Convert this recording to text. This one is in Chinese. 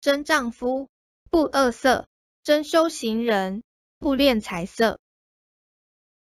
真丈夫不恶色真修行人不恋财色。